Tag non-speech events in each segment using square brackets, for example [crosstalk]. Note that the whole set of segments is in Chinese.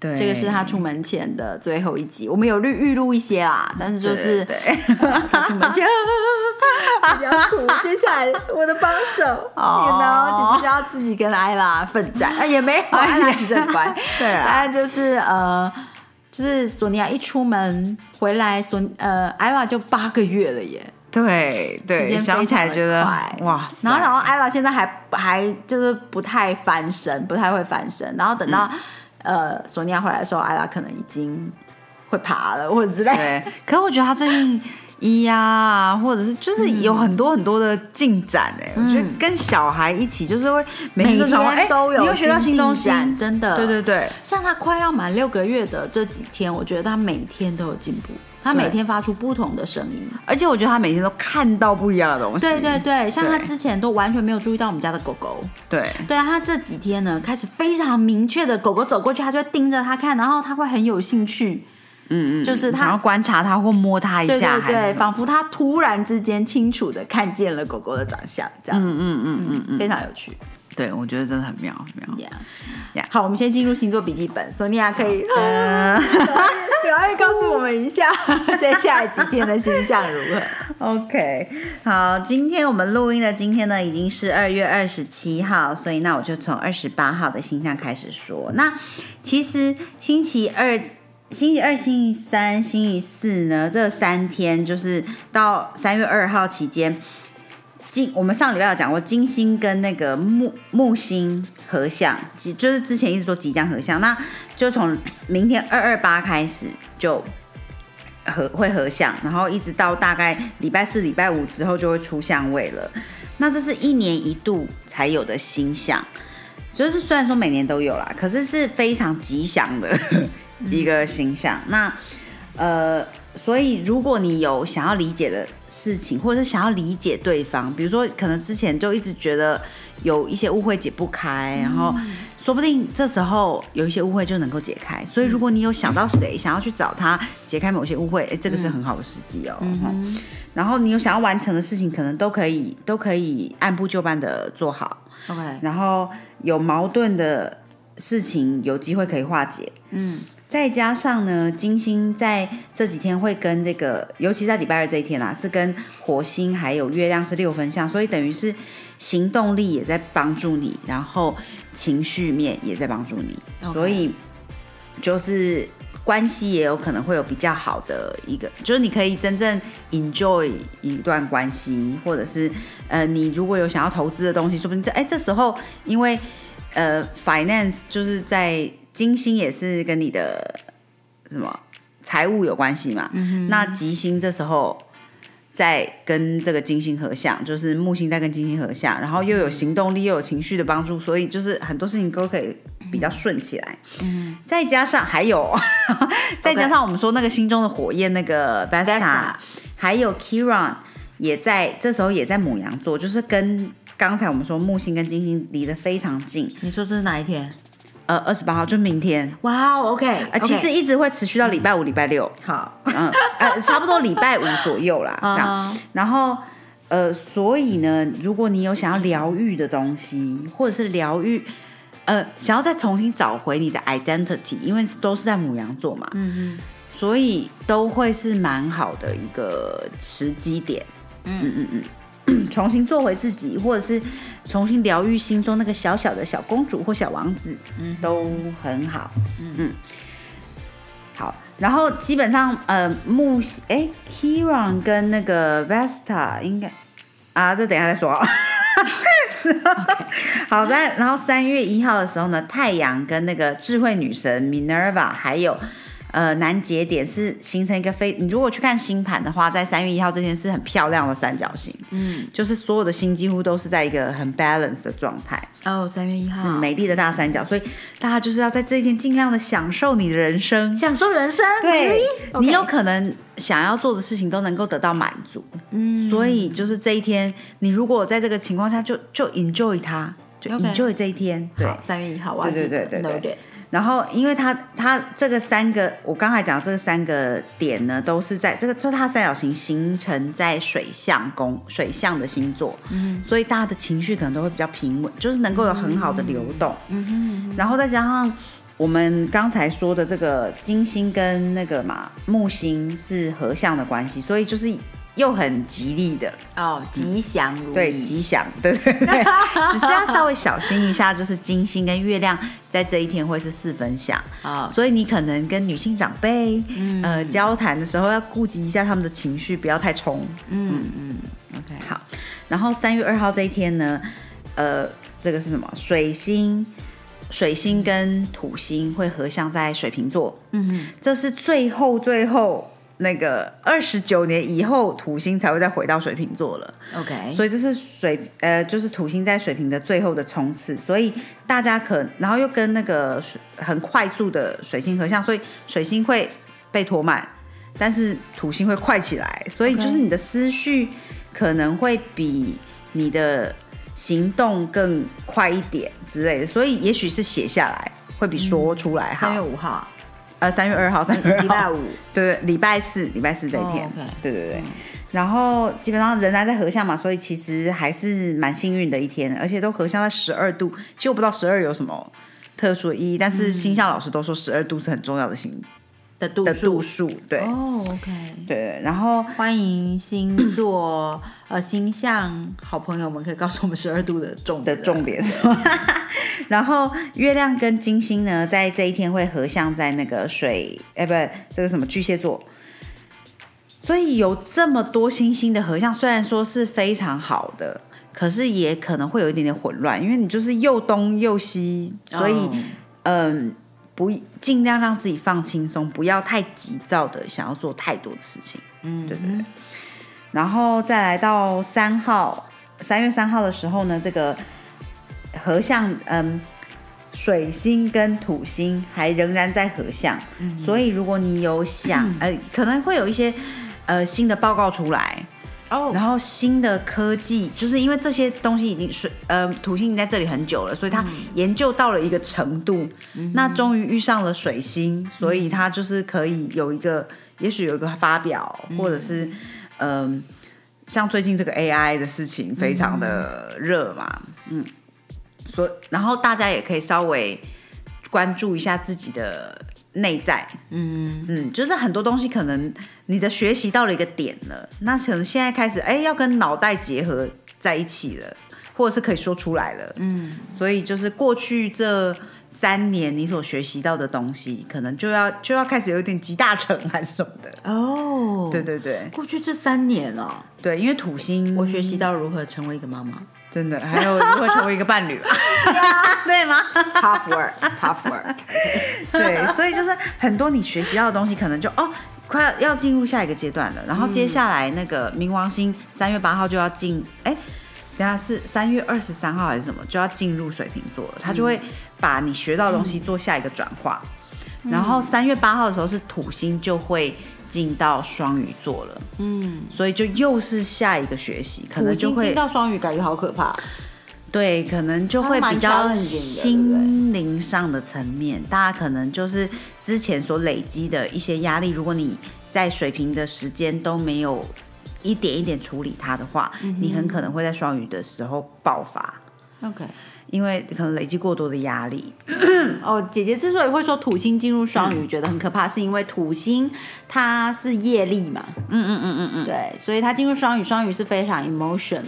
对这个是他出门前的最后一集。我们有预预录一些啦，但是就是对对 [laughs] 她出门前比较苦。接下来我的帮手，[laughs] 哦然后姐姐就要自己跟艾拉奋战，啊也没有，艾拉其实很乖。对啊但就是呃。就是索尼娅一出门回来，索呃艾拉就八个月了耶，时对对，间想起来觉得哇塞，然后，然后艾拉现在还还就是不太翻身，不太会翻身。然后等到、嗯呃索尼娅回来的时候，艾拉可能已经会爬了或者之类。对，[laughs] 可是我觉得他最近咿呀啊，或者是就是有很多很多的进展哎、我觉得跟小孩一起就是会每天都有哎你又学到新东西？真的。对对对，像他快要满六个月的这几天，我觉得他每天都有进步，他每天发出不同的声音。而且我觉得他每天都看到不一样的东西，对对对，像他之前都完全没有注意到我们家的狗狗。对对啊，他这几天呢，开始非常明确的，狗狗走过去，他就会盯着它看，然后他会很有兴趣。嗯嗯，就是他然后观察他或摸他一下，对对，对仿佛他突然之间清楚的看见了狗狗的长相，这样，嗯嗯嗯嗯嗯，非常有趣。对，我觉得真的很妙很妙。Yeah. Yeah. 好，我们先进入星座笔记本，索尼娅可以 [laughs] 呃赶快告诉我们一下接下来几天的星象如何？OK，好，今天我们录音的今天呢，已经是二月二十七号，所以那我就从二十八号的星象开始说。那其实星期二、星期二、星期三、星期四呢，这三天就是到三月二号期间，金我们上礼拜有讲过，金星跟那个木木星合相，即就是之前一直说即将合相，那就从明天二二八开始就合会合相，然后一直到大概礼拜四、礼拜五之后就会出相位了。那这是一年一度才有的星象，就是虽然说每年都有啦，可是是非常吉祥的一个星象。那呃，所以如果你有想要理解的事情，或者是想要理解对方，比如说可能之前就一直觉得有一些误会解不开，然后说不定这时候有一些误会就能够解开。所以如果你有想到谁想要去找他解开某些误会，哎，这个是很好的时机哦。齁然后你有想要完成的事情，可能都可以都可以按部就班的做好。OK，然后有矛盾的事情有机会可以化解。嗯，再加上呢，金星在这几天会跟这个，尤其在礼拜二这一天啦，是跟火星还有月亮是六分相，所以等于是行动力也在帮助你，然后情绪面也在帮助你。所以就是关系也有可能会有比较好的一个，就是你可以真正 enjoy 一段关系，或者是呃，你如果有想要投资的东西，说不定这哎这时候因为呃 finance 就是在金星也是跟你的什么财务有关系嘛，那吉星这时候。在跟这个金星合相，就是木星在跟金星合相，然后又有行动力，又有情绪的帮助，所以就是很多事情都可以比较顺起来。嗯，再加上还有，再加上我们说那个心中的火焰，那个 Vesta，Vesta 还有 Kiran 也在这时候也在母羊座，就是跟刚才我们说木星跟金星离得非常近。你说这是哪一天？呃，二十八号就明天，哇哦，OK，呃，其实一直会持续到礼拜五、礼拜六，好，嗯，呃，差不多礼拜五左右啦，[laughs] 这样。啊，然后，呃，所以呢，如果你有想要疗愈的东西，或者是疗愈，呃，想要再重新找回你的 identity，因为都是在母羊座嘛，嗯所以都会是蛮好的一个时机点。嗯。嗯嗯嗯，[clears throat] 重新做回自己，或者是重新疗愈心中那个小小的小公主或小王子，嗯都很好。嗯嗯好，然后基本上呃木哎 Kiran 跟那个 Vesta 应该啊，这等一下再说啊。[laughs] 好的，然后三月一号的时候呢，太阳跟那个智慧女神 Minerva 还有呃难节点是形成一个非，你如果去看星盘的话，在三月一号这天是很漂亮的三角形，嗯，就是所有的星几乎都是在一个很 balance 的状态，哦，三月一号。是，美丽的大三角，所以大家就是要在这一天尽量的享受你的人生。享受人生，对？你有可能想要做的事情都能够得到满足，嗯，所以就是这一天，你如果在这个情况下就就 enjoy 它，就 enjoy 这一天，对。三月一号，我要对记得对对对 noted 然后，因为它它这个三个，我刚才讲的这个三个点呢，都是在这个，就它三角形形成在水象宫水象的星座，嗯所以大家的情绪可能都会比较平稳，就是能够有很好的流动。嗯哼，然后再加上我们刚才说的这个金星跟那个嘛木星是合相的关系，所以就是又很吉利的，哦，吉祥如意，对，吉祥，对对对，[laughs] 只是要稍微小心一下，就是金星跟月亮在这一天会是四分相，啊，所以你可能跟女性长辈、嗯。呃交谈的时候要顾及一下他们的情绪，不要太冲。嗯嗯，OK，好，然后三月二号这一天呢，呃，这个是什么？水星，水星跟土星会合相在水瓶座，嗯这是最后最后那个二十九年以后，土星才会再回到水瓶座了。，OK，所以这是水呃，就是土星在水瓶的最后的冲刺，所以大家可然后又跟那个很快速的水星合相，所以水星会被拖慢，但是土星会快起来，所以就是你的思绪可能会比你的行动更快一点之类的，所以也许是写下来会比说出来好。三月五号，呃，三月二号，三月二号，礼拜五，对对，礼拜四，礼拜四这一天，对对对。嗯。然后基本上仍然在合相嘛，所以其实还是蛮幸运的一天，而且都合相在十二度。其实我不知道十二有什么特殊的意义，但是星象老师都说十二度是很重要的星的度的度数，对、哦，OK，对。然后欢迎星座 [clears throat] 呃星象好朋友们可以告诉我们十二度的重的重点？[laughs] 然后月亮跟金星呢，在这一天会合相在那个水，哎，不，这个什么巨蟹座。所以有这么多星星的合相，虽然说是非常好的，可是也可能会有一点点混乱，因为你就是又东又西，所以哦嗯，不尽量让自己放轻松，不要太急躁的想要做太多的事情。嗯，对不对。然后再来到三号，三月三号的时候呢，这个合相，嗯，水星跟土星还仍然在合相，所以如果你有想，[clears throat] 呃，可能会有一些呃新的报告出来，哦，然后新的科技，就是因为这些东西已经是呃土星已经在这里很久了，所以他研究到了一个程度，那终于遇上了水星，所以他就是可以有一个，也许有一个发表，或者是嗯、像最近这个 AI 的事情非常的热嘛，嗯，所以然后大家也可以稍微关注一下自己的内在，嗯，嗯，就是很多东西可能你的学习到了一个点了，那可能现在开始哎要跟脑袋结合在一起了，或者是可以说出来了，嗯，所以就是过去这三年你所学习到的东西，可能就要就要开始有点集大成还是什么的，哦，对，对对。过去这三年哦，对，因为土星我学习到如何成为一个妈妈真的还有如何成为一个伴侣吧，[laughs] 对吗？[laughs] tough work，tough work，[laughs] 对，所以就是很多你学习到的东西，可能就哦，快要要进入下一个阶段了。然后接下来那个冥王星三月八号就要进，哎、等下是三月二十三号还是什么，就要进入水瓶座了，他就会把你学到的东西做下一个转化。然后三月八号的时候是土星就会进到双鱼座了，嗯，所以就又是下一个学习，可能就会到双鱼感觉好可怕，对，可能就会比较心灵上的层面，大家可能就是之前所累积的一些压力，如果你在水平的时间都没有一点一点处理它的话，你很可能会在双鱼的时候爆发，OK。因为可能累积过多的压力。[coughs] 哦，姐姐之所以会说土星进入双鱼觉得很可怕，是因为土星它是业力嘛，嗯嗯嗯嗯嗯，对，所以它进入双鱼，双鱼是非常 emotion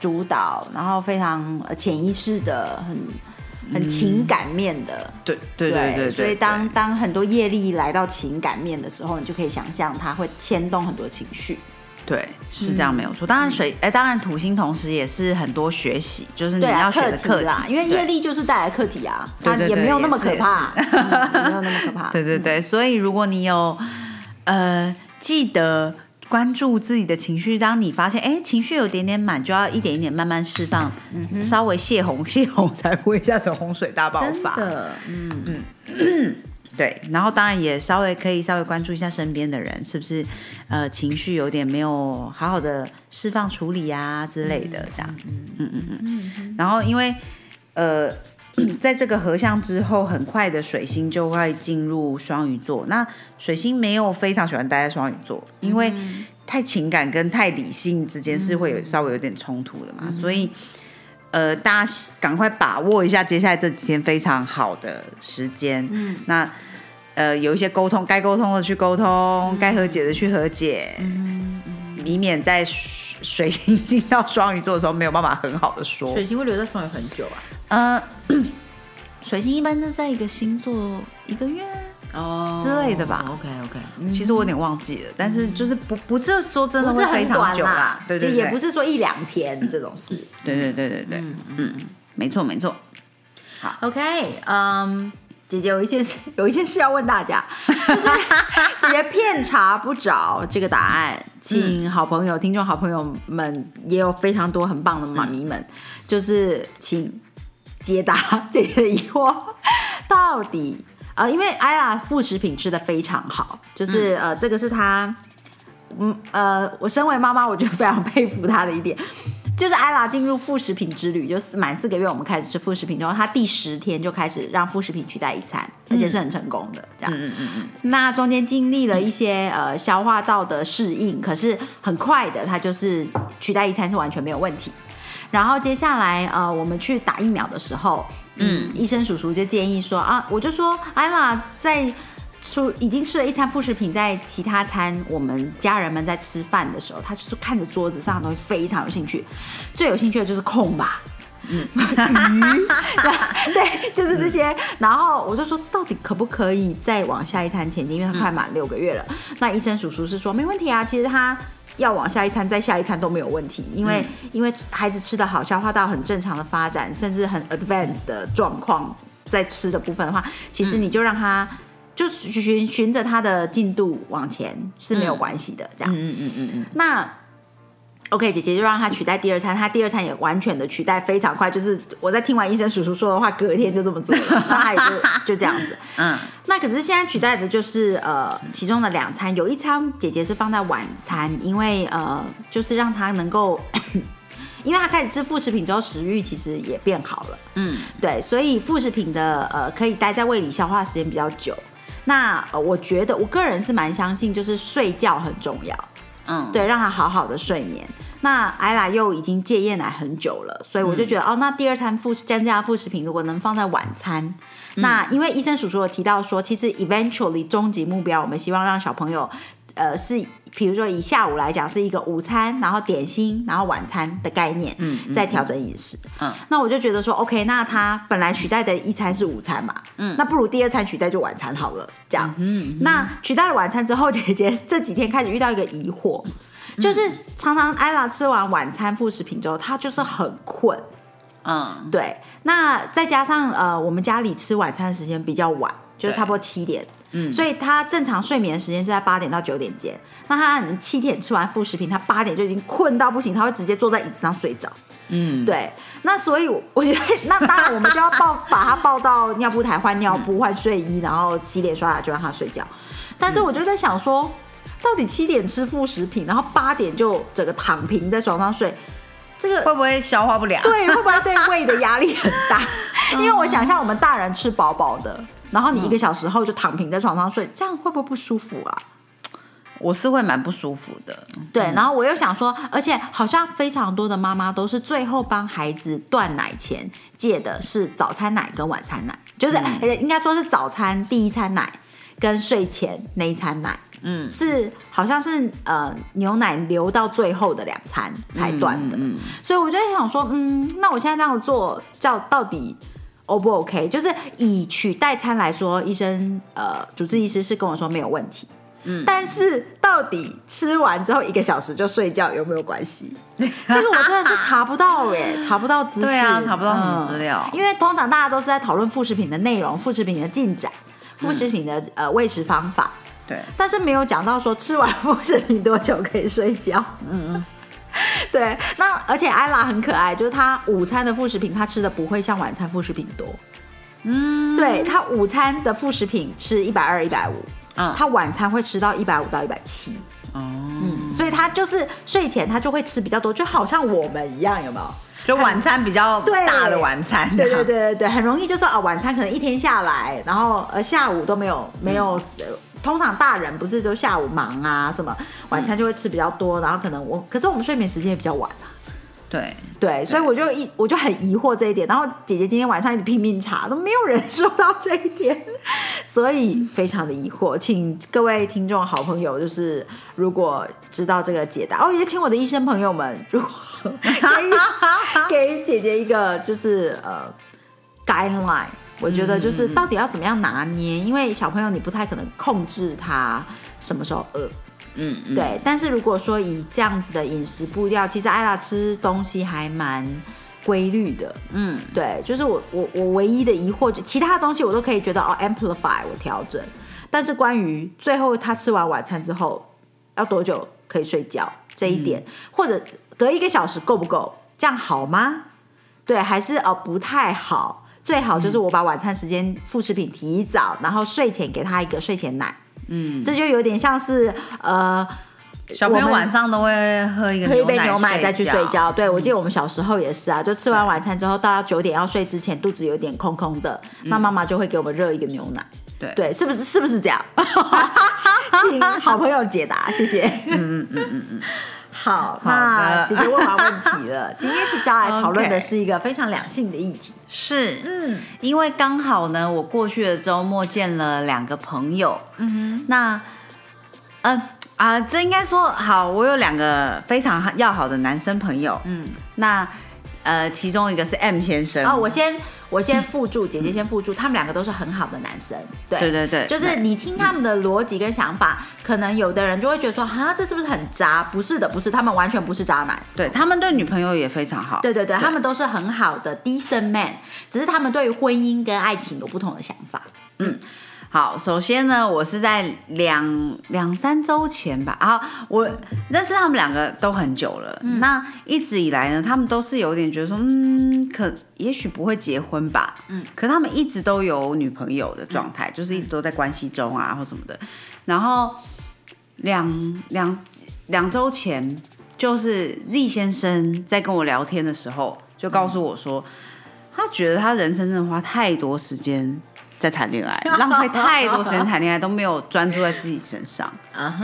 主导，然后非常呃潜意识的，很很情感面的，对对对对对，所以当当很多业力来到情感面的时候，你就可以想象它会牵动很多情绪。对，是这样没有错。当然水，哎、当然土星同时也是很多学习，就是你要学的课题题啦，因为对业力就是带来课题啊，它也没有那么可怕，[laughs] 没有那么可怕。对对对，所以如果你有呃记得关注自己的情绪，当你发现哎情绪有点点满，就要一点一点慢慢释放，稍微泄洪泄洪，才不会一下子洪水大爆发。真的，嗯，对，然后当然也稍微可以稍微关注一下身边的人是不是呃情绪有点没有好好的释放处理啊之类的这样，嗯嗯嗯，然后因为呃。在这个合相之后，很快的水星就会进入双鱼座。那水星没有非常喜欢待在双鱼座，因为太情感跟太理性之间是会有稍微有点冲突的嘛，所以呃，大家赶快把握一下接下来这几天非常好的时间。嗯，那呃有一些沟通，该沟通的去沟通，该和解的去和解，以免在水水星进到双鱼座的时候没有办法很好的说。水星会留在双鱼很久啊。呃，[coughs] 水星一般是在一个星座一个月。哦之类的吧。OK OK，其实我有点忘记了，但是就是不不是说真的不是非常久啦，，对对也不是说一两天这种事。[laughs] 对对对对对，嗯，没错没错，OK，嗯、姐姐有一件事，有一件事要问大家，[laughs] 就是姐姐遍查不着这个答案，请好朋友、听众好朋友们也有非常多很棒的妈咪们，就是请解答姐姐的疑惑，[laughs] 到底呃，因为艾拉副食品吃的非常好，就是、呃，这个是她。嗯呃，我身为妈妈，我就非常佩服她的一点，就是艾拉进入副食品之旅，就是满四个月我们开始吃副食品之后，她第十天就开始让副食品取代一餐，而且是很成功的这样。嗯嗯嗯，那中间经历了一些呃消化道的适应，可是很快的，它就是取代一餐是完全没有问题。然后接下来呃，我们去打疫苗的时候，嗯，医生叔叔就建议说啊，我就说艾拉在吃已经吃了一餐副食品，在其他餐我们家人们在吃饭的时候，他就是看着桌子上的东西非常有兴趣，最有兴趣的就是空吧。嗯，鱼，对，就是这些。然后我就说，到底可不可以再往下一餐前进？因为他快满六个月了。那医生叔叔是说没问题啊，其实他要往下一餐、再下一餐都没有问题，因为、因为孩子吃的好，消化道很正常的发展，甚至很 advanced 的状况，在吃的部分的话，其实你就让他。就循循着他的进度往前是没有关系的，这样。嗯嗯嗯嗯嗯，那 OK，姐姐就让他取代第二餐，他第二餐也完全的取代非常快，就是我在听完医生叔叔说的话，隔天就这么做了，那他也就就这样子。嗯，那可是现在取代的就是呃其中的两餐，有一餐姐姐是放在晚餐，因为呃就是让他能够。[coughs] 因为他开始吃副食品之后，食欲其实也变好了，嗯，对，所以副食品的呃可以待在胃里消化时间比较久。那呃，我觉得我个人是蛮相信，就是睡觉很重要，嗯，对，让他好好的睡眠。那艾拉又已经戒夜奶很久了，所以我就觉得、哦，那第二餐副增加副食品如果能放在晚餐，那因为医生叔叔有提到说，其实 eventually 终极目标，我们希望让小朋友，呃，是比如说以下午来讲是一个午餐，然后点心，然后晚餐的概念，嗯嗯再调整饮食。嗯，那我就觉得说，OK，那他本来取代的一餐是午餐嘛，嗯，那不如第二餐取代就晚餐好了，这样。嗯，那取代了晚餐之后，姐姐这几天开始遇到一个疑惑，就是常常艾拉吃完晚餐副食品之后，她就是很困。嗯，对，那再加上呃，我们家里吃晚餐的时间比较晚，就是差不多七点，嗯所以他正常睡眠的时间是在八点到九点间。那他可能七点吃完副食品，他八点就已经困到不行，他会直接坐在椅子上睡着。嗯，对，那所以我我觉得，那当然我们就要抱把他抱到尿布台换尿布、换睡衣，然后洗脸刷牙就让他睡觉。但是我就在想说，到底七点吃副食品，然后八点就整个躺平在床上睡，这个会不会消化不良？对会不会对胃的压力很大？[laughs] 因为我想象我们大人吃饱饱的，然后你一个小时后就躺平在床上睡，这样会不会不舒服啊？我是会蛮不舒服的。对，然后我又想说，而且好像非常多的妈妈都是最后帮孩子断奶前戒的是早餐奶跟晚餐奶，就是、呃应该说是早餐第一餐奶跟睡前那一餐奶，嗯，是好像是呃牛奶留到最后的两餐才断的，嗯，所以我就在想说，嗯，那我现在这样做叫到底 O 不 OK？就是以取代餐来说，医生呃主治医师是跟我说没有问题。嗯，但是到底吃完之后一个小时就睡觉有没有关系？[laughs] 这个我真的是查不到哎，查不到资讯。对啊，查不到什么资料。因为通常大家都是在讨论副食品的内容、副食品的进展、副食品的呃喂食方法。对，但是没有讲到说吃完副食品多久可以睡觉。嗯嗯。[laughs] 对，那而且艾拉很可爱，就是她午餐的副食品她吃的不会像晚餐副食品多。嗯，对她午餐的副食品吃一百二、一百五，嗯，她晚餐会吃到一百五到一百七。哦，嗯，所以她就是睡前她就会吃比较多，就好像我们一样，有没有？就晚餐比较大的晚餐。对对对对对，很容易就说啊，晚餐可能一天下来，然后呃下午都没有没有。通常大人不是都下午忙啊，什么晚餐就会吃比较多，然后可能我，可是我们睡眠时间也比较晚啊。对对，所以我就一我就很疑惑这一点。然后姐姐今天晚上一直拼命查，都没有人说到这一点，[laughs] 所以非常的疑惑。请各位听众好朋友，就是如果知道这个解答，哦，也请我的医生朋友们，如果 [laughs] 给姐姐一个就是呃 guideline。我觉得就是到底要怎么样拿捏，因为小朋友你不太可能控制他什么时候饿，嗯，对。但是如果说以这样子的饮食步调，其实艾拉吃东西还蛮规律的，嗯，对。就是我我我唯一的疑惑，就其他东西我都可以觉得哦，amplify 我调整，但是关于最后他吃完晚餐之后要多久可以睡觉这一点，或者隔一个小时够不够，这样好吗？对，还是哦不太好。最好就是我把晚餐时间副食品提早，然后睡前给他一个睡前奶。嗯，这就有点像是呃，小朋友晚上都会喝一个喝一杯牛奶再去睡觉。对，我记得我们小时候也是啊，就吃完晚餐之后到九点要睡之前，肚子有点空空的，那妈妈就会给我们热一个牛奶。对对，是不是是不是这样？[laughs] 请好朋友解答，谢谢。嗯嗯嗯嗯嗯。好，那姐姐问完问题了。[laughs] 今天其实要来讨论的是一个非常两性的议题。是，嗯，因为刚好呢，我过去的周末见了两个朋友。嗯哼，那，嗯啊，这应该说好，我有两个非常要好的男生朋友。嗯，那。呃，其中一个是 M 先生哦，我先我先附注，姐姐先附注，他们两个都是很好的男生，对对对对，就是你听他们的逻辑跟想法，可能有的人就会觉得说，哈，这是不是很渣？不是的，不是，他们完全不是渣男，对他们对女朋友也非常好，对对对，他们都是很好的 decent man，只是他们对于婚姻跟爱情有不同的想法，嗯。好，首先呢，我是在两两三周前吧，然后我认识他们两个都很久了，那一直以来呢，他们都是有点觉得说，嗯，可也许不会结婚吧，嗯，可他们一直都有女朋友的状态，就是一直都在关系中啊或什么的，然后两两两周前，就是 Z 先生在跟我聊天的时候，就告诉我说，他觉得他人生真的花太多时间。在谈恋爱，[laughs] 浪费太多时间谈恋爱，都没有专注在自己身上，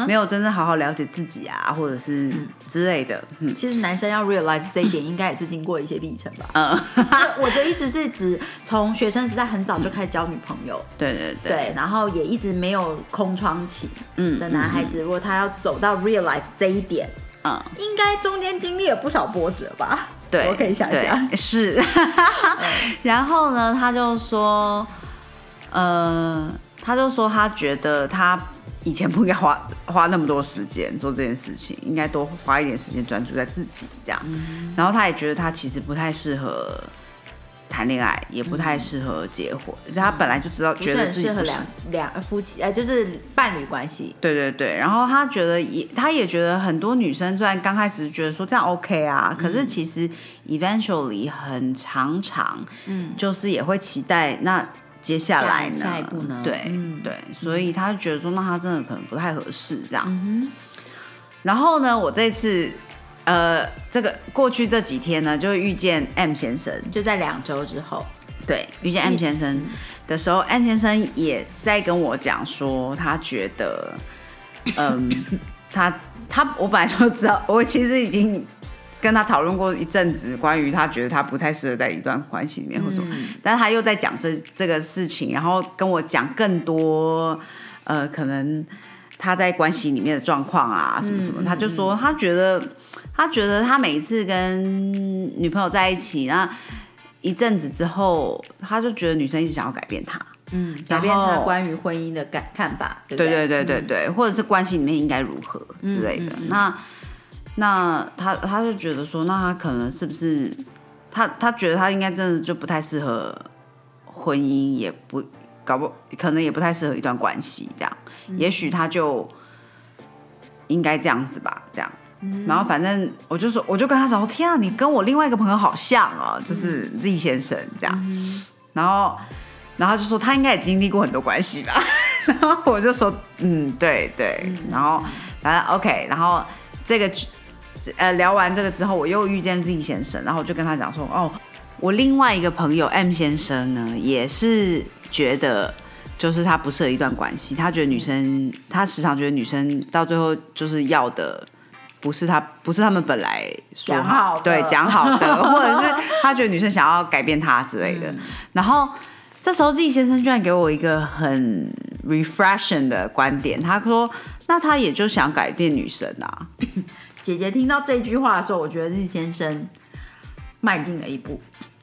没有真正好好了解自己啊，或者是之类的。嗯，其实男生要 realize 这一点，应该也是经过一些历程吧。[laughs] 嗯，我的意思是指从学生时代很早就开始交女朋友，[laughs] 对对对，然后也一直没有空窗期嗯的男孩子，如果他要走到 realize 这一点，嗯，应该中间经历了不少波折吧？对，我可以想象是。然后呢，他就说。呃，他就说他觉得他以前不应该花花那么多时间做这件事情，应该多花一点时间专注在自己这样。然后他也觉得他其实不太适合谈恋爱，也不太适合结婚。他本来就知道，觉得自己适合两两夫妻，呃，就是伴侣关系。对对对。然后他觉得也，他也觉得很多女生虽然刚开始觉得说这样 OK 啊，可是其实 eventually 很常常，嗯，就是也会期待那。接下来呢？下一步呢？对对，所以他就觉得说，那他真的可能不太合适这样。然后呢，我这次呃，这个过去这几天呢，就遇见 M 先生，就在两周之后，对，遇见 M 先生的时候，M 先生也在跟我讲说，他觉得，嗯，[laughs] 他他我本来就知道，我其实已经。跟他讨论过一阵子，关于他觉得他不太适合在一段关系里面或什么，但是他又在讲这这个事情，然后跟我讲更多，呃，可能他在关系里面的状况啊，什么什么，他就说他觉得他觉得他每一次跟女朋友在一起，那一阵子之后，他就觉得女生一直想要改变他，嗯，改变他关于婚姻的感看法，对不对对？对对对对，或者是关系里面应该如何之类的。那那他他就觉得说，那他可能是不是他他觉得他应该真的就不太适合婚姻，也不搞不可能也不太适合一段关系这样。也许他就应该这样子吧，这样。然后反正我就说，我就跟他说，天啊，你跟我另外一个朋友好像哦，就是 Z 先生这样。然后。然后就说他应该也经历过很多关系吧，[laughs] 然后我就说嗯对对，然后反正 OK，然后这个呃聊完这个之后，我又遇见 Z 先生，然后我就跟他讲说哦，我另外一个朋友 M 先生呢也是觉得就是他不适合一段关系，他觉得女生他时常觉得女生到最后就是要的不是他不是他们本来说好对讲好的，或者是他觉得女生想要改变他之类的，然后。这时候自己先生居然给我一个很 refreshing 的观点，他说：“那他也就想改变女生啊。[laughs] ”姐姐听到这句话的时候，我觉得季先生迈进了一步。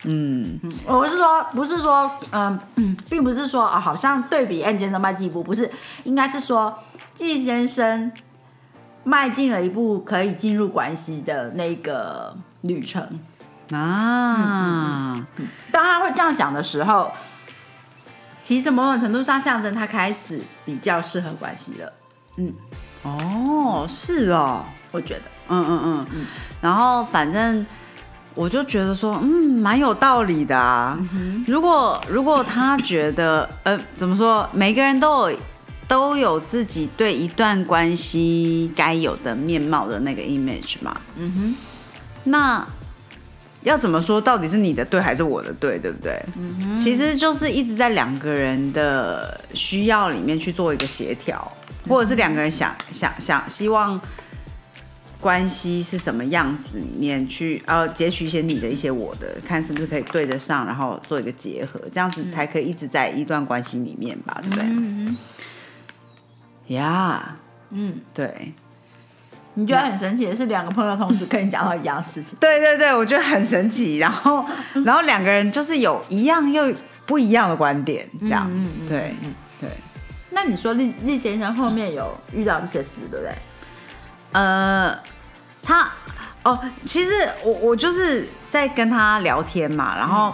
嗯嗯，我是说，不是说，嗯嗯，并不是说啊，好像对比 M 先生迈进一步，不是，应该是说季先生迈进了一步，可以进入关系的那个旅程啊。当他会这样想的时候。其实某种程度上象征他开始比较适合关系了，嗯，哦，是哦，我觉得，嗯嗯嗯嗯，然后反正我就觉得说，嗯，蛮有道理的啊。如果如果他觉得，呃，怎么说，每个人都有都有自己对一段关系该有的面貌的那个 image 嘛，嗯哼，那。要怎么说？到底是你的对还是我的对？对不对？嗯其实就是一直在两个人的需要里面去做一个协调，或者是两个人想想想希望关系是什么样子里面去呃截取一些你的一些我的，看是不是可以对得上，然后做一个结合，这样子才可以一直在一段关系里面吧？对不对？嗯呀，嗯，对。你觉得很神奇的是，两个朋友同时跟你讲到一样事情。对对对，我觉得很神奇。然后，然后两个人就是有一样又不一样的观点，这样。嗯嗯。对对。那你说厉厉先生后面有遇到一些事，对不对？呃，他哦，其实我我就是在跟他聊天嘛，然后。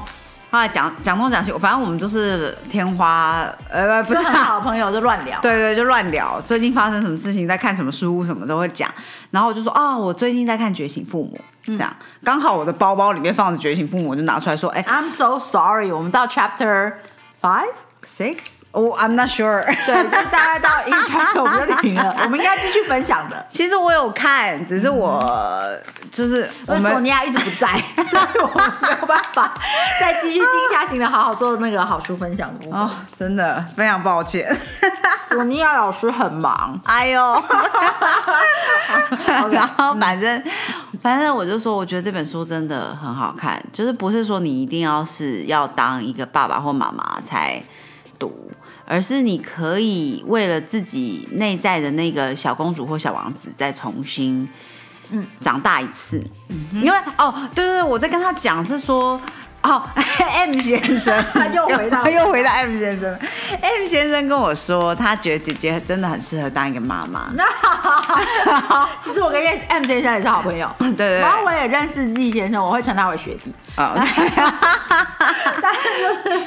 后来讲讲东讲西，反正我们就是天花，呃，不是 [laughs] 好朋友就乱聊，[laughs] 对对，就乱聊。最近发生什么事情，在看什么书，什么都会讲。然后我就说，哦，我最近在看《觉醒父母》，这样刚好我的包包里面放着《觉醒父母》，我就拿出来说，哎，I'm so sorry，我们到 Chapter Five。Six？哦，I'm not sure。[laughs] 对，就大概到一开头就停了。[laughs] 我们应该继续分享的。其实我有看，只是我就是我们索尼娅一直不在，[laughs] 所以我没有办法再继续静下心来好好做那个好书分享的部分。哦，真的非常抱歉，索尼娅老师很忙。哎呦，然后反正反正我就说，我觉得这本书真的很好看，就是不是说你一定要是要当一个爸爸或妈妈才。读，而是你可以为了自己内在的那个小公主或小王子再重新，嗯，长大一次。嗯，因为哦，对对对，我在跟他讲是说，哦，M 先生 [laughs] 他又回到 [laughs] 又回到 M 先生，M 先生跟我说，他觉得姐姐真的很适合当一个妈妈。那 [laughs] 其实我跟 M 先生也是好朋友，对对，然后我也认识 Z 先生，我会称他为学弟啊。但是。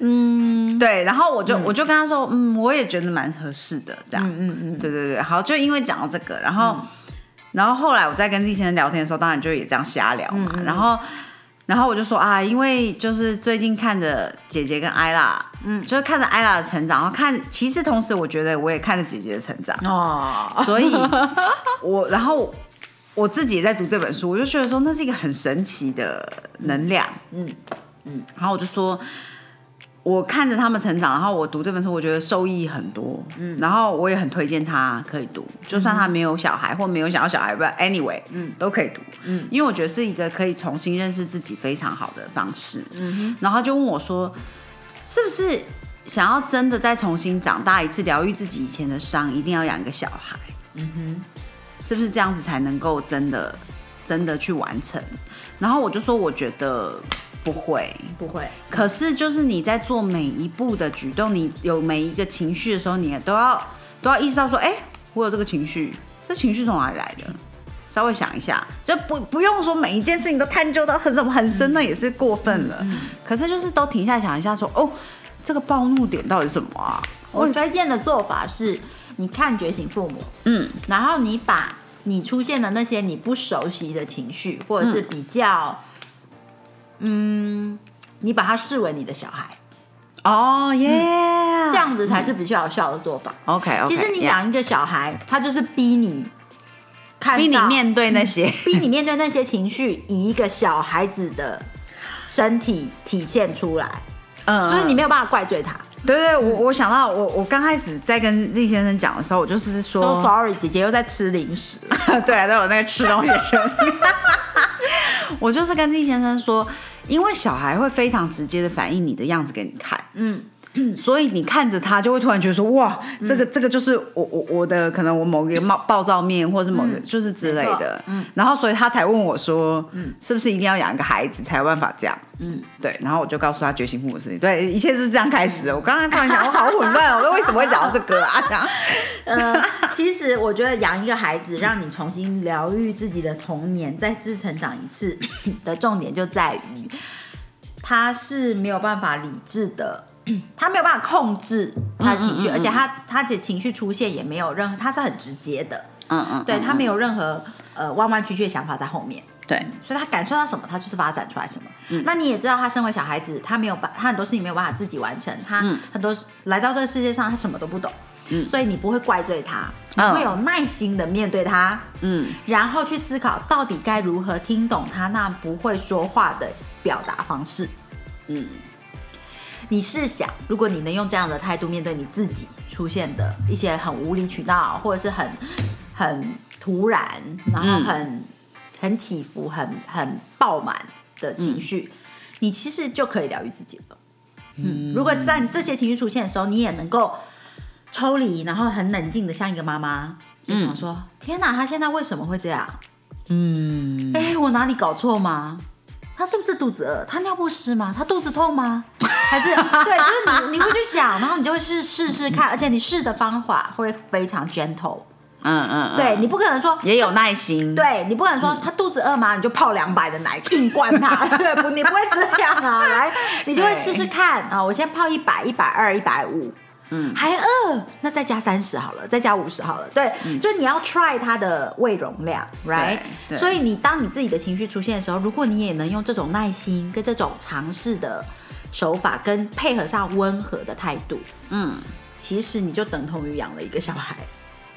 嗯，对，然后我就我就跟他说，嗯，我也觉得蛮合适的，这样，嗯嗯嗯，对对对，好，就因为讲到这个，然后，然后后来我在跟这些人聊天的时候，当然就也这样瞎聊嘛，然后，然后我就说啊，因为就是最近看着姐姐跟艾拉，嗯，就是看着艾拉的成长，然后看，其实同时我觉得我也看着姐姐的成长，哦，所以，我然后我自己也在读这本书，我就觉得说那是一个很神奇的能量，嗯嗯，然后我就说。我看着他们成长，然后我读这本书，我觉得受益很多。嗯，然后我也很推荐他可以读，就算他没有小孩或没有想要小孩，不，anyway，嗯，都可以读。嗯，因为我觉得是一个可以重新认识自己非常好的方式。嗯哼，然后他就问我说，是不是想要真的再重新长大一次，疗愈自己以前的伤，一定要养一个小孩？嗯哼，是不是这样子才能够真的真的去完成？然后我就说，我觉得。不会。不会，可是就是你在做每一步的举动，你有每一个情绪的时候，你都要都要意识到说，哎、我有这个情绪，这情绪从哪里来的？稍微想一下，就不不用说每一件事情都探究到很什么很深，那也是过分了。可是就是都停下来想一下说，哦，这个暴怒点到底是什么啊？我推荐的做法是，你看《觉醒父母》，嗯然后你把你出现的那些你不熟悉的情绪，或者是比较，嗯，你把他视为你的小孩，哦耶，这样子才是比较有效的做法。OK OK。其实你养一个小孩，他就是逼你看逼你面对那些，逼你面对那些情绪，以一个小孩子的身体体现出来，嗯所以你没有办法怪罪他。对对，我我想到我我刚开始在跟厉先生讲的时候，我就是说说 sorry，姐姐又在吃零食。[laughs] 对啊，都有那个吃东西的声音。[laughs] 我就是跟厉先生说，因为小孩会非常直接的反映你的样子给你看，嗯，所以你看着他就会突然觉得说，哇，这个这个就是我我我的可能我某个暴暴躁面，或者是某个就是之类的，嗯，然后所以他才问我说，嗯，是不是一定要养一个孩子才有办法这样？嗯，对，然后我就告诉他觉醒父母的事情，对，一切是这样开始的。我刚刚突然想，我好混乱，我为什么会讲到这个啊？这样，[laughs] 呃，其实我觉得养一个孩子，让你重新疗愈自己的童年，再次成长一次 [coughs] 的重点就在于，他是没有办法理智的，[clears throat] 他没有办法控制他的情绪，嗯嗯嗯嗯。而且他他的情绪出现也没有任何，他是很直接的，嗯嗯，对他没有任何呃弯弯曲曲的想法在后面。对，所以他感受到什么，他就是发展出来什么。那你也知道，他身为小孩子，他没有办，他很多事情没有办法自己完成，他很多来到这个世界上，他什么都不懂，嗯。所以你不会怪罪他，你嗯会有耐心的面对他，嗯。然后去思考到底该如何听懂他那不会说话的表达方式。嗯你试想，如果你能用这样的态度面对你自己出现的一些很无理取闹，或者是很很突然，然后很、很起伏、很很爆满的情绪，你其实就可以疗愈自己了。嗯，如果在这些情绪出现的时候，你也能够抽离，然后很冷静的像一个妈妈，就想说：天哪，他现在为什么会这样？嗯，哎、我哪里搞错吗？他是不是肚子饿？他尿不湿吗？他肚子痛吗？还是 [laughs] 对，就是你你会去想，然后你就会试试试看，而且你试的方法会非常 gentle。嗯嗯，嗯对你不可能说，也有耐心，对你不可能说他肚子饿吗？你就泡两百的奶硬灌他，[laughs] 对不？你不会这样啊，来，你就会试试看啊。我先泡一百、一百二、一百五，嗯，还饿，那再加三十好了，再加五十好了。对，就你要 try 它的胃容量，right？所以你当你自己的情绪出现的时候，如果你也能用这种耐心跟这种尝试的手法，跟配合上温和的态度，嗯其实你就等同于养了一个小孩。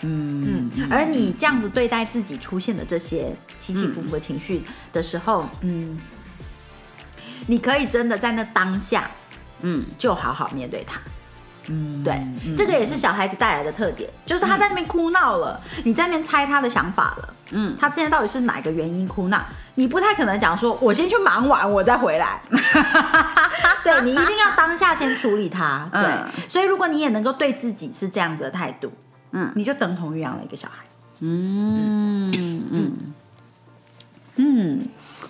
嗯嗯，而你这样子对待自己出现的这些起起伏伏的情绪的时候，嗯，你可以真的在那当下嗯就好好面对他。嗯，对，这个也是小孩子带来的特点，就是他在那边哭闹了，你在那边猜他的想法了，嗯他今天到底是哪个原因哭闹？你不太可能讲说，我先去忙完我再回来。[laughs] 对你一定要当下先处理他。对，嗯所以如果你也能够对自己是这样子的态度，嗯你就等同于养了一个小孩。嗯嗯嗯，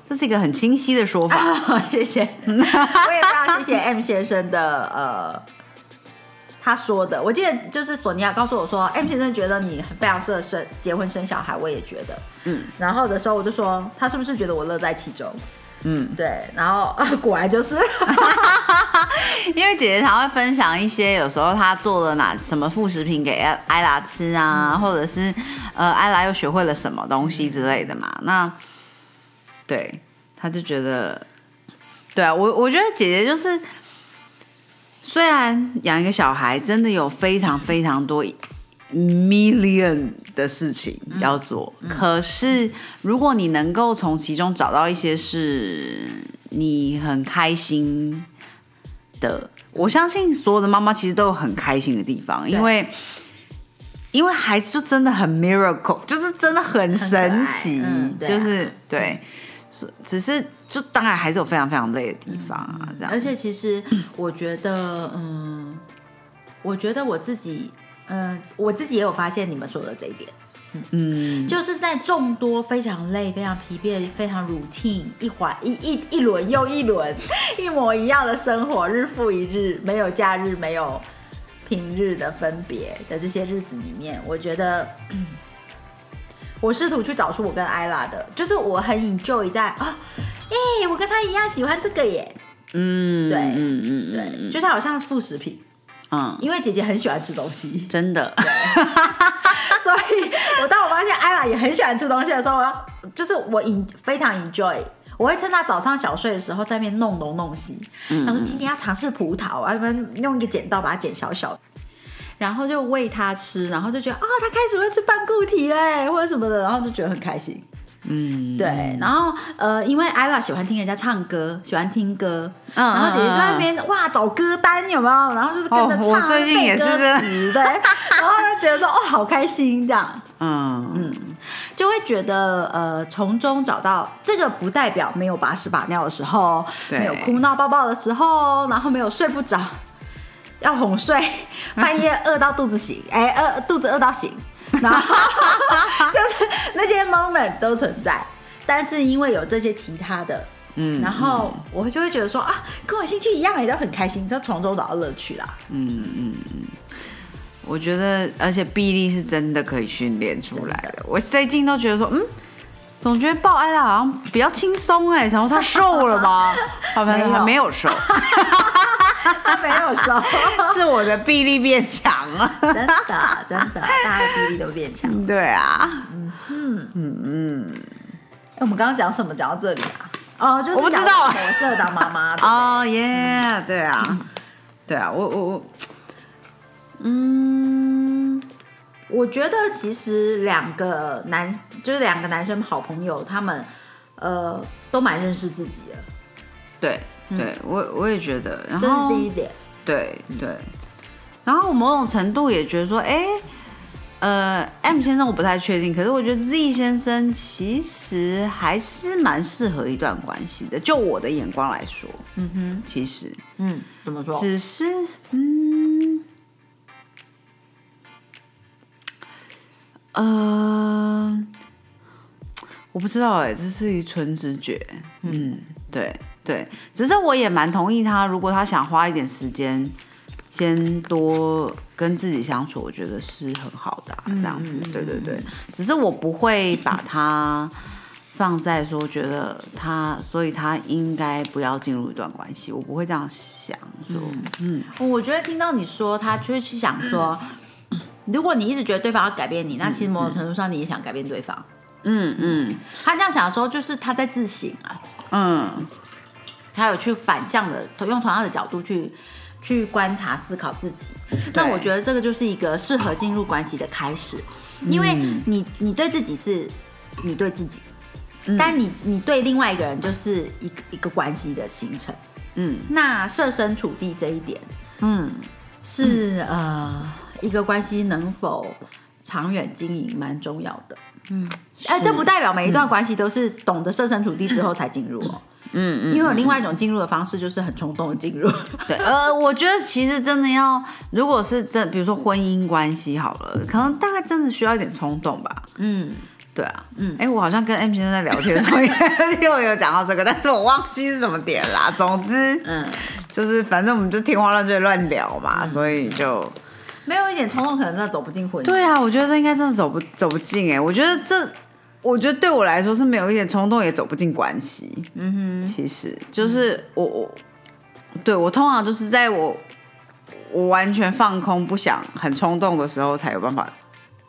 这是一个很清晰的说法。[laughs] 谢谢，[laughs] 我也非常谢谢 M 先生的呃。他说的，我记得就是索尼娅告诉我说，M 先生觉得你非常适合生结婚生小孩，我也觉得，嗯。然后的时候我就说，他是不是觉得我乐在其中？嗯，对，然后、啊、果然就是，[laughs] 因为姐姐常会分享一些，有时候她做了哪什么副食品给艾艾拉吃啊，或者是呃艾拉又学会了什么东西之类的嘛。那对，她就觉得，对啊，我我觉得姐姐就是，虽然养一个小孩真的有非常非常多 million 的事情要做，可是如果你能够从其中找到一些是你很开心的，我相信所有的妈妈其实都有很开心的地方，因为因为孩子就真的很 miracle，就是真的很神奇，就是对，是只是就当然还是有非常非常累的地方啊，这样，而且其实我觉得，嗯，我觉得我自己，嗯，我自己也有发现你们说的这一点，嗯，就是在众多非常累、非常疲惫、非常 routine 一环一一一轮又一轮一模一样的生活，日复一日，没有假日，没有平日的分别的这些日子里面，我觉得。我试图去找出我跟艾拉的，就是我很 enjoy 在啊，哎、我跟他一样喜欢这个耶，嗯，对嗯嗯对，就是好像副食品，嗯，因为姐姐很喜欢吃东西，真的，[laughs] 所以我当我发现艾拉也很喜欢吃东西的时候，我要就是我 en 非常 enjoy。我会趁她早上小睡的时候，在那边弄东弄西。他说今天要尝试葡萄啊，要用一个剪刀把它剪小小的，然后就喂它吃，然后就觉得啊，她开始会吃半固体嘞，或者什么的，然后就觉得很开心。嗯，对，然后呃，因为艾拉喜欢听人家唱歌，喜欢听歌，嗯然后姐姐就在那边哇找歌单有没有？然后就是跟着哦唱，我最近也是背歌词对，然后就觉得说哦好开心这样。嗯。嗯。就会觉得呃，从中找到这个不代表没有把屎把尿的时候，对。没有哭闹抱抱的时候，然后没有睡不着，要哄睡，[laughs] 半夜饿到肚子醒，哎、饿肚子饿到醒，[laughs] 然后就是那些 moment 都存在，但是因为有这些其他的。嗯，然后我就会觉得说啊，跟我兴趣一样，也就很开心，就从中找到乐趣啦。嗯嗯嗯，我觉得，而且臂力是真的可以训练出来的。我最近都觉得说，嗯，总觉得抱艾拉好像比较轻松哎，想说她瘦了吗？[laughs] 好吧，没有她没有瘦，他没有说，[laughs] 是我的臂力变强了。真的真的，大家的臂力都变强。[laughs] 对啊，嗯嗯嗯哎我们刚刚讲什么？讲到这里啊？哦，就是我不知道我适合当妈妈的。[laughs] 哦耶，对啊，对啊，我我我，嗯，我觉得其实两个男，就是两个男生好朋友，他们呃都蛮认识自己的，对对，我我也觉得，然这后是第一点。对对，然后我某种程度也觉得说，哎，呃，M 先生我不太确定，可是我觉得 Z 先生其实还是蛮适合一段关系的，就我的眼光来说，嗯哼，其实。嗯，怎么说？只是，嗯，呃，我不知道哎，这是一纯直觉，嗯，对对，只是我也蛮同意他，如果他想花一点时间，先多跟自己相处，我觉得是很好的、啊，这样子，对对对，只是我不会把他。放在说觉得他，所以他应该不要进入一段关系，我不会这样想说，嗯我觉得听到你说，他就会去想说，[clears throat] 如果你一直觉得对方要改变你，那其实某种程度上你也想改变对方。嗯嗯。他这样想的时候，就是他在自省啊，嗯他有去反向的用同样的角度去去观察、思考自己。那我觉得这个就是一个适合进入关系的开始，因为你你对自己是你对自己，但你你对另外一个人就是一个一个关系的形成。嗯。那设身处地这一点嗯，是、呃一个关系能否长远经营蛮重要的。嗯，哎，这不代表每一段关系都是懂得设身处地之后才进入哦。嗯嗯，因为有另外一种进入的方式，就是很冲动的进入。[laughs] 对，呃，我觉得其实真的要，如果是真，比如说婚姻关系好了，可能大概真的需要一点冲动吧。嗯，对啊，嗯，哎，我好像跟 M 先生在聊天的时候 [laughs] 又有讲到这个，但是我忘记是什么点啦。总之，嗯，就是反正我们就天花乱坠乱聊嘛，所以就没有一点冲动，可能真的走不进婚姻。对啊，我觉得这应该真的走不走不进哎、我觉得这，我觉得对我来说是没有一点冲动也走不进关系。嗯哼，其实就是我我，对我通常就是在我我完全放空、不想、很冲动的时候，才有办法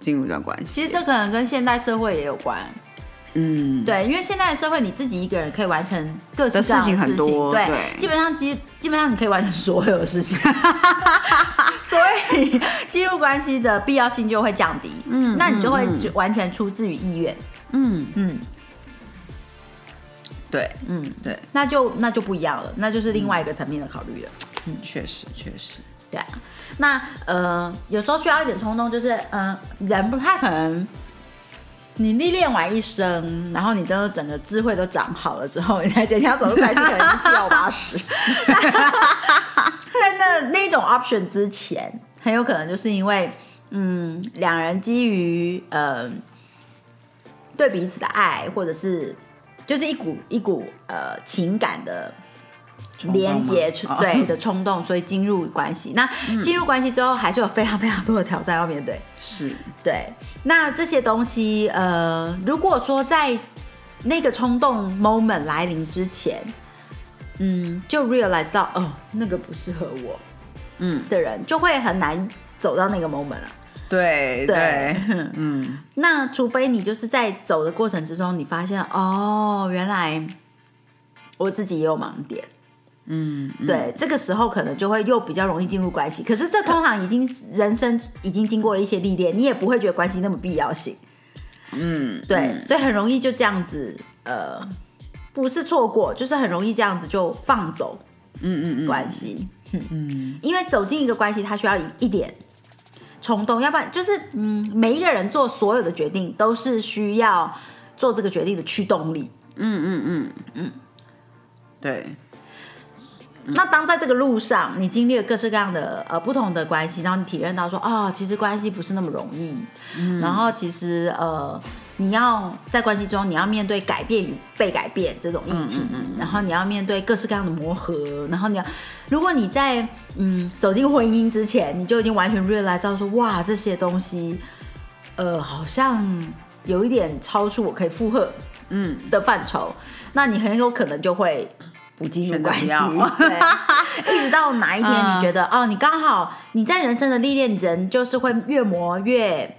进入一段关系。其实这可能跟现代社会也有关。嗯，对，因为现在的社会你自己一个人可以完成各式各样的事情很情多对，对基本上基基本上你可以完成所有的事情，[laughs] 所以进入关系的必要性就会降低。嗯那你就会完全出自于意愿。嗯，嗯对，嗯，对，那就那就不一样了，那就是另外一个层面的考虑了。嗯，确实确实，对啊，那呃，有时候需要一点冲动，就是嗯、呃人不太可能，你历练完一生，然后你都整个智慧都长好了之后，你才决定要走入关系，可能七老八十。在 [laughs] 那那种 option 之前，很有可能就是因为嗯，两人基于呃对彼此的爱，或者是就是一股一股呃情感的连接，出对的冲动，所以进入关系。那进入关系之后，还是有非常非常多的挑战要面对。是，对，那这些东西，呃，如果说在那个冲动 moment 来临之前，嗯，就 realize 到哦，那个不适合我嗯，的人，就会很难走到那个 moment 了。对对对，嗯，[laughs] 那除非你就是在走的过程之中，你发现哦，原来我自己也有盲点。嗯，嗯，对，这个时候可能就会又比较容易进入关系。可是这通常已经人生已经经过了一些历练，你也不会觉得关系那么必要性。嗯，对，嗯所以很容易就这样子，呃，不是错过，就是很容易这样子就放走嗯嗯嗯，关系。嗯，嗯，因为走进一个关系，它需要一一点冲动，要不然就是嗯，每一个人做所有的决定都是需要做这个决定的驱动力。嗯嗯嗯嗯，对，那当在这个路上，你经历了各式各样的呃不同的关系，然后你体验到说，哦，其实关系不是那么容易，嗯。然后其实呃，你要在关系中，你要面对改变与被改变这种议题，嗯。然后你要面对各式各样的磨合，然后你要，如果你在嗯走进婚姻之前，你就已经完全 realize 到说，哇，这些东西，呃，好像有一点超出我可以负荷嗯，的范畴，那你很有可能就会不进入关系。[laughs] 一直到哪一天嗯你觉得、哦，你刚好你在人生的历练，人就是会越磨越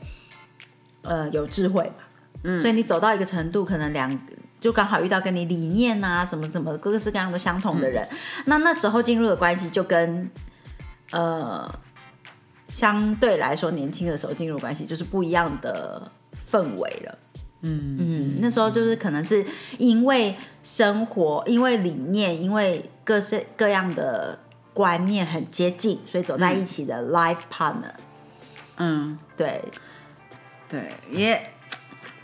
呃有智慧吧。嗯所以你走到一个程度，可能两就刚好遇到跟你理念啊什么什么各式各样的相同的人，嗯那那时候进入的关系就跟呃相对来说年轻的时候进入关系就是不一样的氛围了。嗯嗯，那时候就是可能是因为生活、因为理念、因为各式各样的观念很接近，所以走在一起的 life partner。嗯，对，对，也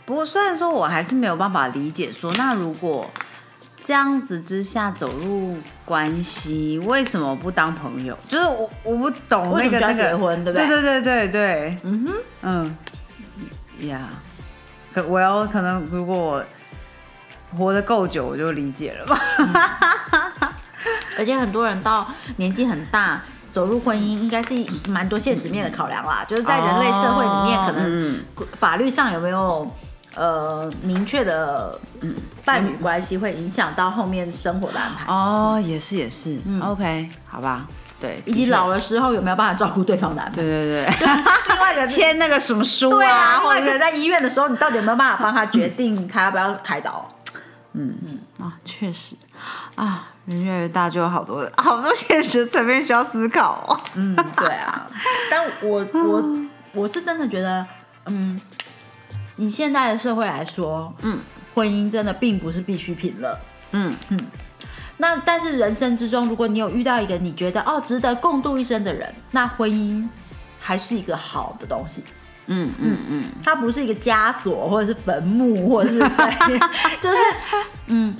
不过虽然说我还是没有办法理解说，那如果这样子之下走入关系，为什么不当朋友？就是我我不懂那个那个结婚对不对？对对对对对，嗯哼，嗯呀，可我要可能如果我活得够久，我就理解了吧。[laughs] 而且很多人到年纪很大。走入婚姻应该是蛮多现实面的考量啦，就是在人类社会里面，哦可能嗯。法律上有没有呃明确的伴侣关系，会影响到后面生活的安排，哦，也是也是、o k 好吧，对，以及老的时候有没有办法照顾对方的安排。对对对，[laughs] 另外一个是签那个什么书对啊，或者是或者在医院的时候，你到底有没有办法帮他决定他要不要开刀？嗯嗯啊，确实啊，人越来越大，就有好多好多现实层面需要思考哦。嗯，对啊。[laughs] 但我我我是真的觉得，嗯，以现在的社会来说，嗯，婚姻真的并不是必需品了。嗯嗯那但是人生之中，如果你有遇到一个你觉得哦值得共度一生的人，那婚姻还是一个好的东西。嗯嗯嗯，它不是一个枷锁，或者是坟墓，或者是对，[laughs] 就是嗯。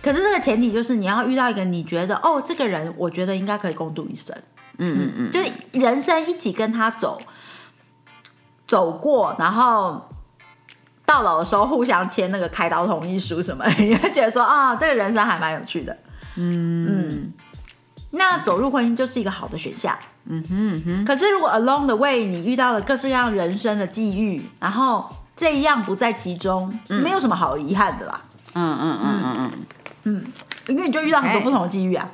可是这个前提就是你要遇到一个你觉得哦，这个人我觉得应该可以共度一生，嗯嗯嗯，就是人生一起跟他走走过，然后到老的时候互相签那个开刀同意书什么，[laughs] 你会觉得说啊、这个人生还蛮有趣的。嗯。嗯，那走入婚姻就是一个好的选项。嗯哼嗯哼，可是如果 along the way 你遇到了各式各样人生的际遇，然后这样不在其中，没有什么好遗憾的啦。嗯嗯嗯嗯嗯，因为你就遇到很多不同的际遇啊。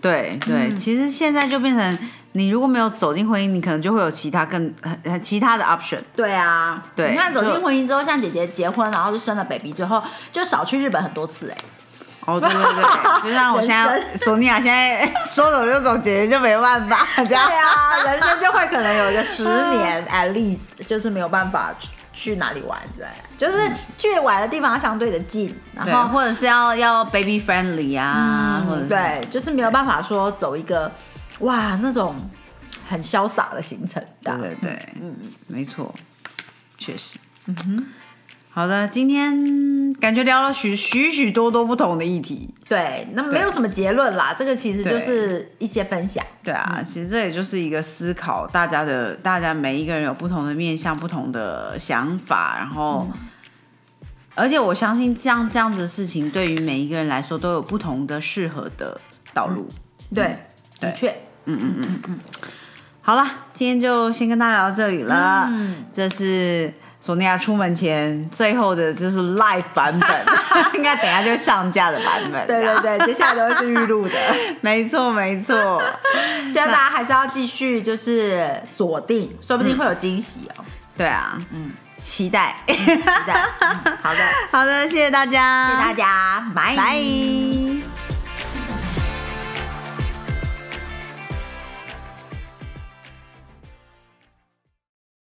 对对，其实现在就变成你如果没有走进婚姻，你可能就会有其他更其他的 option。对啊，对你看走进婚姻之后，像姐姐结婚，然后就生了 baby 之后，就少去日本很多次哎、哦，对对对，就像我现在索尼娅现在 [laughs] 说走就走，姐姐就没办法这样对。啊，人生就会可能有一个十年 at least，就是没有办法去去哪里玩之类的，就是去玩的地方相对的近，然对，后或者是要要 baby friendly 啊，或者对，就是没有办法说走一个哇那种很潇洒的行程的。对对对，嗯，没错，确实。好的，今天感觉聊了许许许多多不同的议题。对，那没有什么结论啦，这个其实就是一些分享。对啊，其实这也就是一个思考，大家的大家每一个人有不同的面向、不同的想法，然后，而且我相信这样这样子的事情，对于每一个人来说都有不同的适合的道路。对，的确，嗯嗯嗯嗯。好了，今天就先跟大家聊到这里了。嗯，这是。索尼娅出门前最后的就是 live 版本，[laughs] 应该等下就上架的版本。对对对，[laughs] 接下来都会是预录的。没 [laughs] 错没错，希望大家还是要继续就是锁定，说不定会有惊喜哦。对啊，嗯，期待期待。好的好的，谢谢大家，谢谢大家，拜拜。